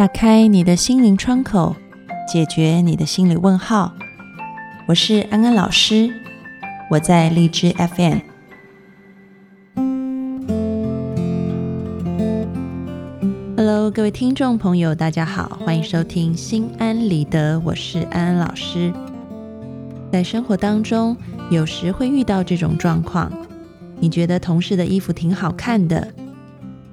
打开你的心灵窗口，解决你的心理问号。我是安安老师，我在荔枝 FM。Hello，各位听众朋友，大家好，欢迎收听心安理得，我是安安老师。在生活当中，有时会遇到这种状况，你觉得同事的衣服挺好看的，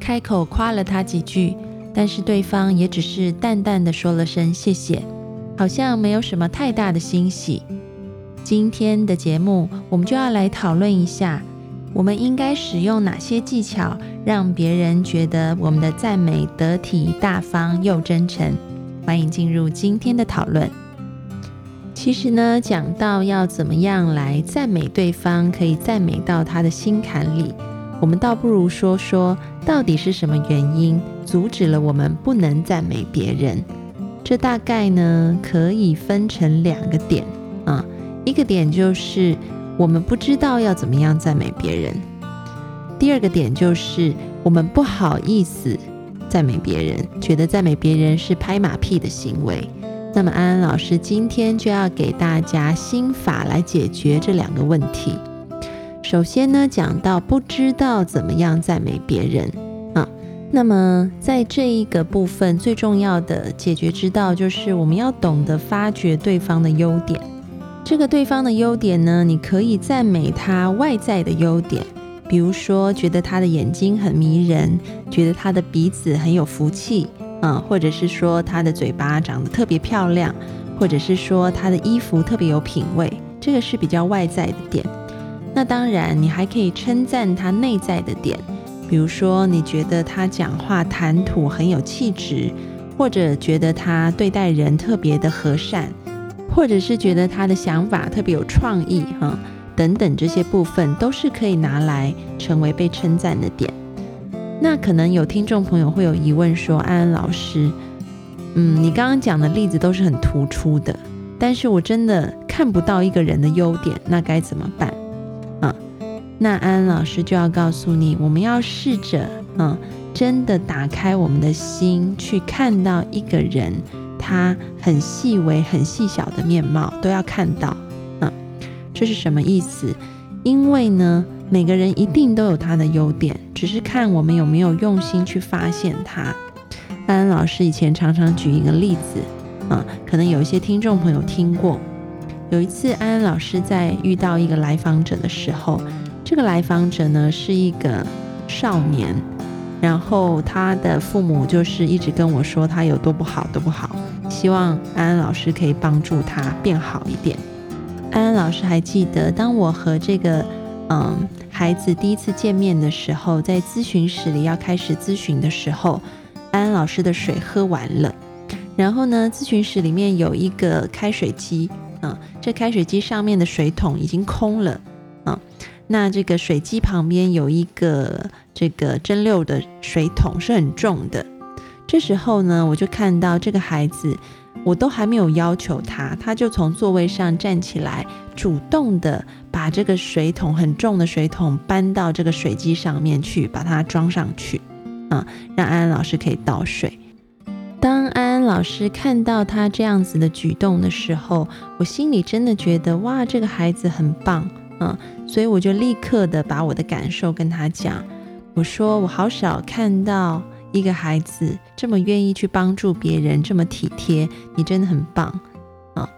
开口夸了他几句。但是对方也只是淡淡的说了声谢谢，好像没有什么太大的欣喜。今天的节目，我们就要来讨论一下，我们应该使用哪些技巧，让别人觉得我们的赞美得体、大方又真诚。欢迎进入今天的讨论。其实呢，讲到要怎么样来赞美对方，可以赞美到他的心坎里。我们倒不如说说，到底是什么原因阻止了我们不能赞美别人？这大概呢可以分成两个点啊，一个点就是我们不知道要怎么样赞美别人；第二个点就是我们不好意思赞美别人，觉得赞美别人是拍马屁的行为。那么安安老师今天就要给大家心法来解决这两个问题。首先呢，讲到不知道怎么样赞美别人啊，那么在这一个部分最重要的解决之道，就是我们要懂得发掘对方的优点。这个对方的优点呢，你可以赞美他外在的优点，比如说觉得他的眼睛很迷人，觉得他的鼻子很有福气啊，或者是说他的嘴巴长得特别漂亮，或者是说他的衣服特别有品味，这个是比较外在的点。那当然，你还可以称赞他内在的点，比如说你觉得他讲话谈吐很有气质，或者觉得他对待人特别的和善，或者是觉得他的想法特别有创意，哈，等等这些部分都是可以拿来成为被称赞的点。那可能有听众朋友会有疑问说：“安安老师，嗯，你刚刚讲的例子都是很突出的，但是我真的看不到一个人的优点，那该怎么办？”那安安老师就要告诉你，我们要试着，嗯，真的打开我们的心，去看到一个人他很细微、很细小的面貌，都要看到，嗯，这是什么意思？因为呢，每个人一定都有他的优点，只是看我们有没有用心去发现他。安安老师以前常常举一个例子，啊，可能有一些听众朋友听过，有一次安安老师在遇到一个来访者的时候。这个来访者呢是一个少年，然后他的父母就是一直跟我说他有多不好，多不好，希望安安老师可以帮助他变好一点。安安老师还记得，当我和这个嗯孩子第一次见面的时候，在咨询室里要开始咨询的时候，安安老师的水喝完了，然后呢，咨询室里面有一个开水机，嗯，这开水机上面的水桶已经空了，那这个水机旁边有一个这个蒸馏的水桶，是很重的。这时候呢，我就看到这个孩子，我都还没有要求他，他就从座位上站起来，主动的把这个水桶很重的水桶搬到这个水机上面去，把它装上去，啊，让安安老师可以倒水。当安安老师看到他这样子的举动的时候，我心里真的觉得，哇，这个孩子很棒。嗯，所以我就立刻的把我的感受跟他讲。我说我好少看到一个孩子这么愿意去帮助别人，这么体贴，你真的很棒啊。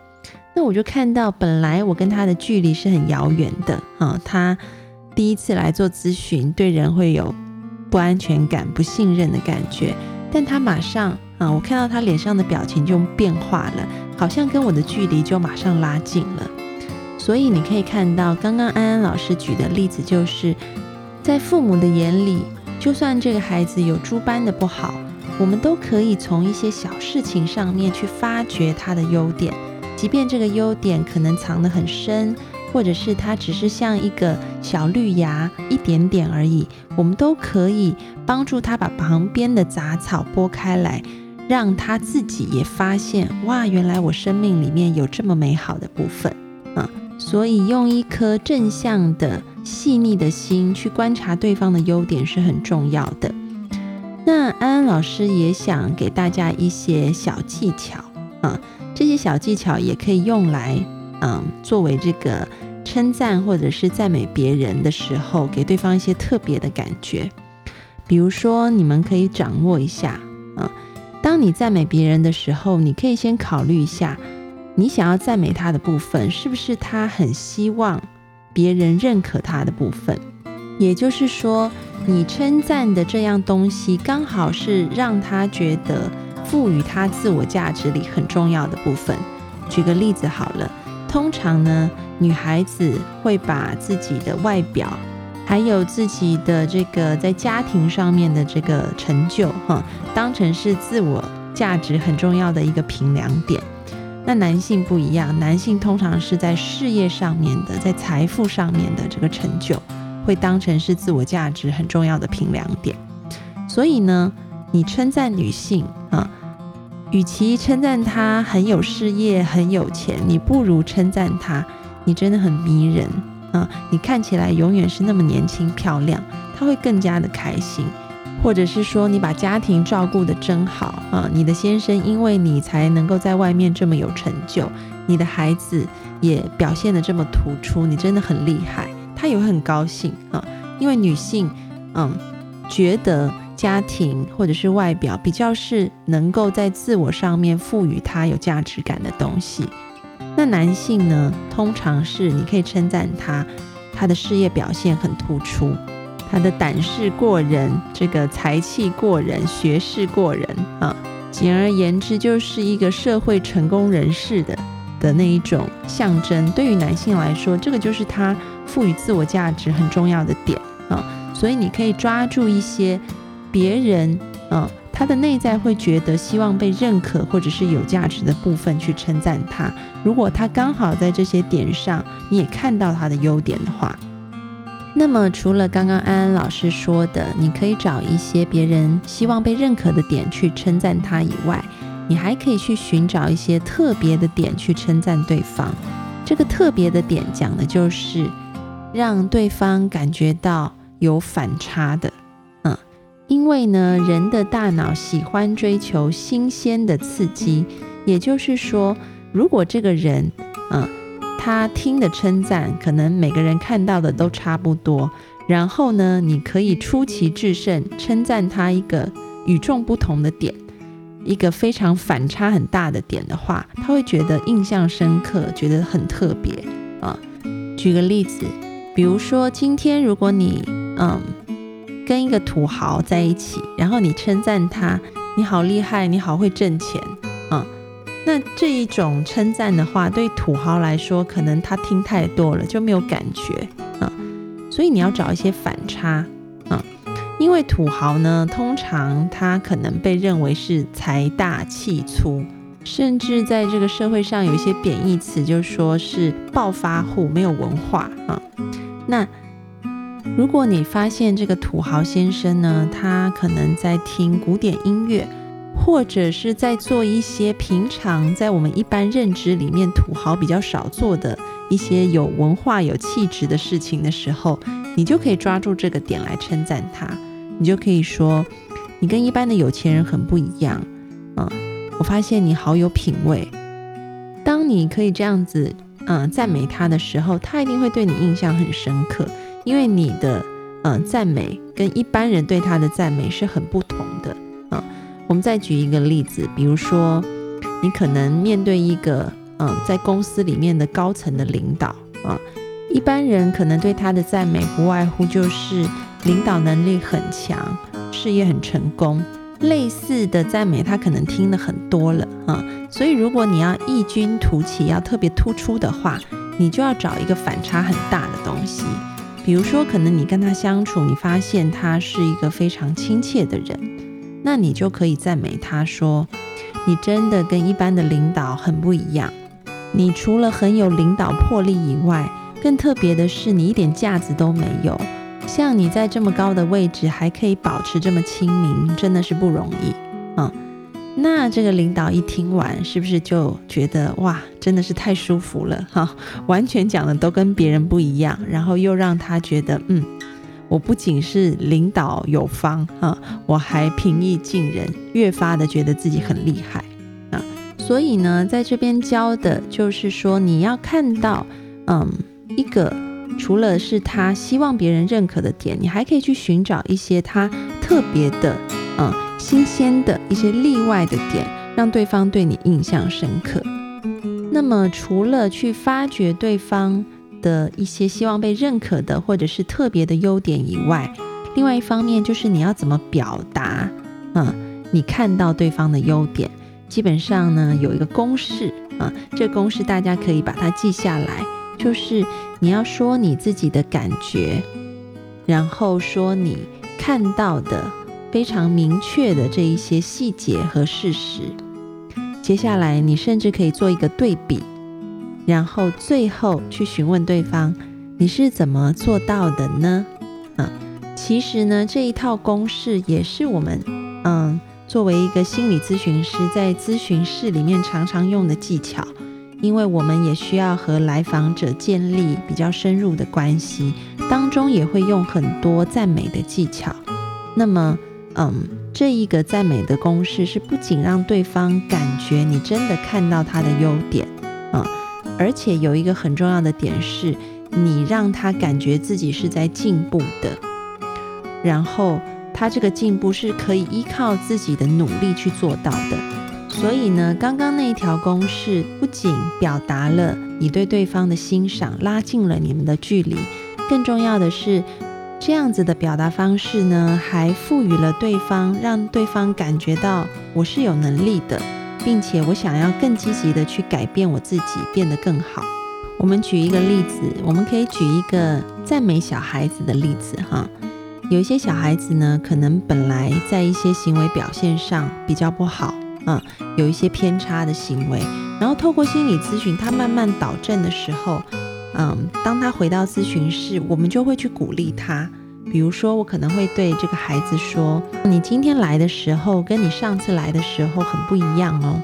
那我就看到，本来我跟他的距离是很遥远的啊。他第一次来做咨询，对人会有不安全感、不信任的感觉，但他马上啊，我看到他脸上的表情就变化了，好像跟我的距离就马上拉近了。所以你可以看到，刚刚安安老师举的例子，就是在父母的眼里，就算这个孩子有诸般的不好，我们都可以从一些小事情上面去发掘他的优点，即便这个优点可能藏得很深，或者是他只是像一个小绿芽一点点而已，我们都可以帮助他把旁边的杂草拨开来，让他自己也发现，哇，原来我生命里面有这么美好的部分，所以，用一颗正向的、细腻的心去观察对方的优点是很重要的。那安安老师也想给大家一些小技巧，嗯，这些小技巧也可以用来，嗯，作为这个称赞或者是赞美别人的时候，给对方一些特别的感觉。比如说，你们可以掌握一下，嗯，当你赞美别人的时候，你可以先考虑一下，你想要赞美他的部分是不是他很希望别人认可他的部分，也就是说。你称赞的这样东西，刚好是让他觉得赋予他自我价值里很重要的部分。举个例子好了，通常呢，女孩子会把自己的外表，还有自己的这个在家庭上面的这个成就，哈，当成是自我价值很重要的一个评量点。那男性不一样，男性通常是在事业上面的，在财富上面的这个成就。会当成是自我价值很重要的评量点，所以呢，你称赞女性啊，与其称赞她很有事业、很有钱，你不如称赞她，你真的很迷人啊，你看起来永远是那么年轻漂亮，她会更加的开心。或者是说，你把家庭照顾得真好啊，你的先生因为你才能够在外面这么有成就，你的孩子也表现得这么突出，你真的很厉害。他也会很高兴啊，因为女性，嗯，觉得家庭或者是外表比较是能够在自我上面赋予他有价值感的东西。那男性呢，通常是你可以称赞他，他的事业表现很突出，他的胆识过人，这个才气过人，学识过人啊，简而言之，就是一个社会成功人士的。的那一种象征，对于男性来说，这个就是他赋予自我价值很重要的点啊。所以你可以抓住一些别人，嗯，他的内在会觉得希望被认可或者是有价值的部分去称赞他。如果他刚好在这些点上，你也看到他的优点的话，那么除了刚刚安安老师说的，你可以找一些别人希望被认可的点去称赞他以外。你还可以去寻找一些特别的点去称赞对方。这个特别的点讲的就是让对方感觉到有反差的，嗯，因为呢，人的大脑喜欢追求新鲜的刺激。也就是说，如果这个人，嗯，他听的称赞可能每个人看到的都差不多，然后呢，你可以出奇制胜，称赞他一个与众不同的点。一个非常反差很大的点的话，他会觉得印象深刻，觉得很特别啊。举个例子，比如说今天如果你嗯跟一个土豪在一起，然后你称赞他，你好厉害，你好会挣钱，那这一种称赞的话，对土豪来说，可能他听太多了就没有感觉啊，所以你要找一些反差啊。因为土豪呢，通常他可能被认为是财大气粗，甚至在这个社会上有一些贬义词，就说是暴发户、没有文化啊。那如果你发现这个土豪先生呢，他可能在听古典音乐，或者是在做一些平常在我们一般认知里面土豪比较少做的一些有文化、有气质的事情的时候，你就可以抓住这个点来称赞他。你就可以说，你跟一般的有钱人很不一样，嗯，我发现你好有品味。当你可以这样子，嗯，赞美他的时候，他一定会对你印象很深刻，因为你的，嗯，赞美跟一般人对他的赞美是很不同的，我们再举一个例子，比如说，你可能面对一个，嗯，在公司里面的高层的领导，啊，一般人可能对他的赞美不外乎就是。领导能力很强，事业很成功，类似的赞美他可能听的很多了啊。所以如果你要异军突起，要特别突出的话，你就要找一个反差很大的东西。比如说，可能你跟他相处，你发现他是一个非常亲切的人，那你就可以赞美他说：“你真的跟一般的领导很不一样。你除了很有领导魄力以外，更特别的是你一点架子都没有。”像你在这么高的位置还可以保持这么亲民，真的是不容易嗯。那这个领导一听完，是不是就觉得哇，真的是太舒服了哈？完全讲的都跟别人不一样，然后又让他觉得嗯，我不仅是领导有方啊，我还平易近人，越发的觉得自己很厉害啊。所以呢，在这边教的就是说，你要看到，嗯，一个除了是他希望别人认可的点，你还可以去寻找一些他特别的，嗯，新鲜的一些例外的点，让对方对你印象深刻。那么，除了去发掘对方。的一些希望被认可的或者是特别的优点以外，另外一方面就是你要怎么表达，嗯，你看到对方的优点，基本上呢有一个公式啊，这公式大家可以把它记下来，就是你要说你自己的感觉，然后说你看到的非常明确的这一些细节和事实，接下来你甚至可以做一个对比。然后最后去询问对方，你是怎么做到的呢？啊，其实呢这一套公式也是我们嗯作为一个心理咨询师在咨询室里面常常用的技巧，因为我们也需要和来访者建立比较深入的关系，当中也会用很多赞美的技巧。那么嗯这一个赞美的公式是不仅让对方感觉你真的看到他的优点啊。而且有一个很重要的点是，你让他感觉自己是在进步的，然后他这个进步是可以依靠自己的努力去做到的。所以呢，刚刚那一条公式不仅表达了你对对方的欣赏，拉近了你们的距离，更重要的是，这样子的表达方式呢，还赋予了对方，让对方感觉到我是有能力的。并且我想要更积极的去改变我自己，变得更好。我们举一个例子，我们可以举一个赞美小孩子的例子哈。有一些小孩子呢，可能本来在一些行为表现上比较不好啊，有一些偏差的行为，然后透过心理咨询，他慢慢导正的时候，嗯，当他回到咨询室，我们就会去鼓励他。比如说，我可能会对这个孩子说：“你今天来的时候，跟你上次来的时候很不一样哦。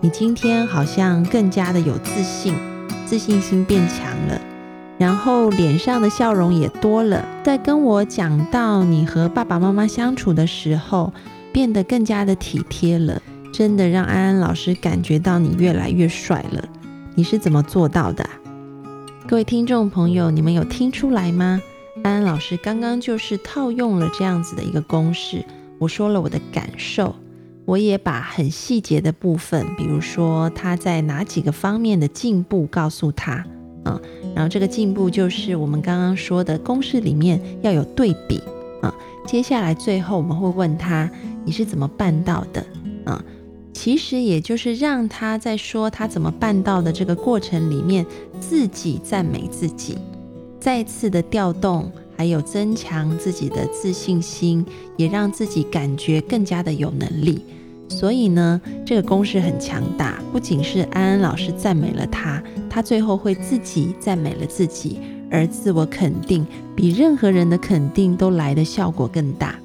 你今天好像更加的有自信，自信心变强了，然后脸上的笑容也多了。在跟我讲到你和爸爸妈妈相处的时候，变得更加的体贴了。真的让安安老师感觉到你越来越帅了。你是怎么做到的？各位听众朋友，你们有听出来吗？”安安老师刚刚就是套用了这样子的一个公式，我说了我的感受，我也把很细节的部分，比如说他在哪几个方面的进步告诉他，嗯，然后这个进步就是我们刚刚说的公式里面要有对比，啊，接下来最后我们会问他你是怎么办到的，啊，其实也就是让他在说他怎么办到的这个过程里面自己赞美自己。再次的调动，还有增强自己的自信心，也让自己感觉更加的有能力。所以呢，这个公式很强大，不仅是安安老师赞美了他，他最后会自己赞美了自己，而自我肯定比任何人的肯定都来的效果更大。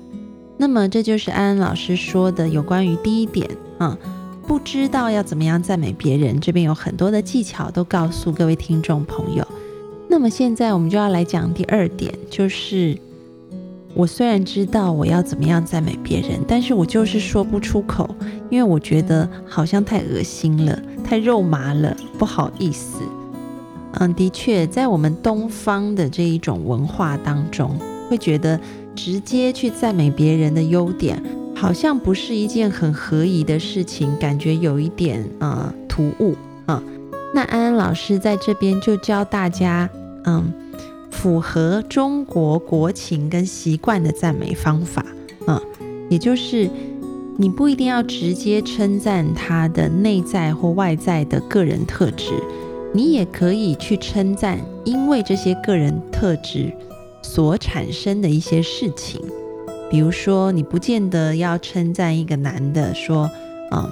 那么，这就是安安老师说的有关于第一点啊，不知道要怎么样赞美别人，这边有很多的技巧都告诉各位听众朋友。那么现在我们就要来讲第二点，就是我虽然知道我要怎么样赞美别人，但是我就是说不出口，因为我觉得好像太恶心了，太肉麻了，不好意思。嗯，的确，在我们东方的这一种文化当中，会觉得直接去赞美别人的优点，好像不是一件很合宜的事情，感觉有一点呃突兀啊。那安安老师在这边就教大家。嗯，符合中国国情跟习惯的赞美方法，嗯，也就是你不一定要直接称赞他的内在或外在的个人特质，你也可以去称赞因为这些个人特质所产生的一些事情。比如说，你不见得要称赞一个男的说，嗯，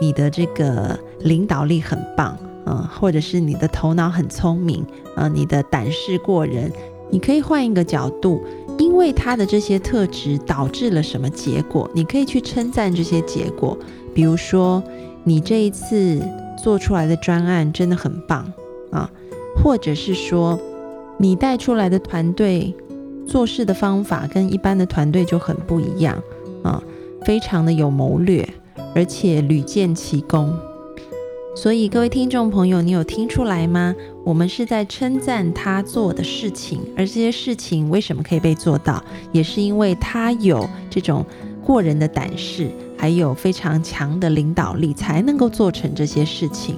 你的这个领导力很棒。嗯，或者是你的头脑很聪明，呃，你的胆识过人，你可以换一个角度，因为他的这些特质导致了什么结果？你可以去称赞这些结果，比如说你这一次做出来的专案真的很棒啊，或者是说你带出来的团队做事的方法跟一般的团队就很不一样啊，非常的有谋略，而且屡建奇功。所以各位听众朋友，你有听出来吗？我们是在称赞他做的事情，而这些事情为什么可以被做到，也是因为他有这种过人的胆识，还有非常强的领导力，才能够做成这些事情。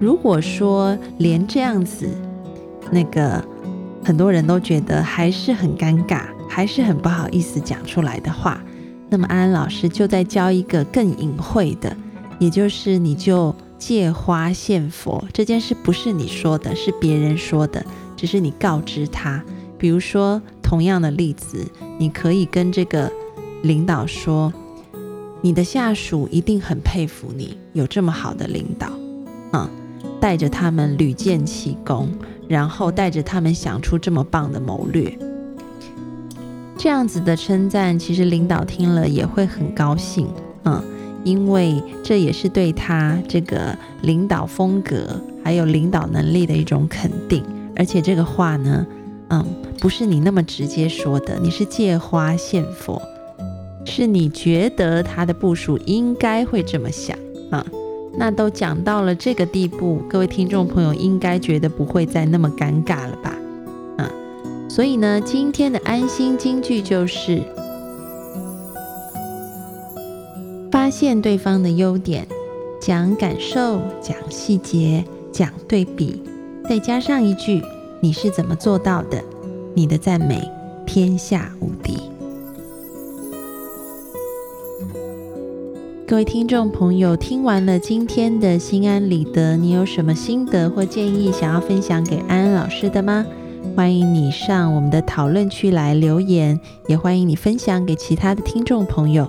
如果说连这样子，那个。很多人都觉得还是很尴尬，还是很不好意思讲出来的话。那么安安老师就在教一个更隐晦的，也就是你就借花献佛这件事不是你说的，是别人说的，只是你告知他。比如说同样的例子，你可以跟这个领导说，你的下属一定很佩服你有这么好的领导，嗯，带着他们屡建奇功。然后带着他们想出这么棒的谋略，这样子的称赞，其实领导听了也会很高兴，嗯，因为这也是对他这个领导风格还有领导能力的一种肯定。而且这个话呢，嗯，不是你那么直接说的，你是借花献佛，是你觉得他的部署应该会这么想，啊。那都讲到了这个地步，各位听众朋友应该觉得不会再那么尴尬了吧？嗯，所以呢，今天的安心金句就是：发现对方的优点，讲感受，讲细节，讲对比，再加上一句“你是怎么做到的”，你的赞美天下无敌。各位听众朋友，听完了今天的心安理得，你有什么心得或建议想要分享给安安老师的吗？欢迎你上我们的讨论区来留言，也欢迎你分享给其他的听众朋友。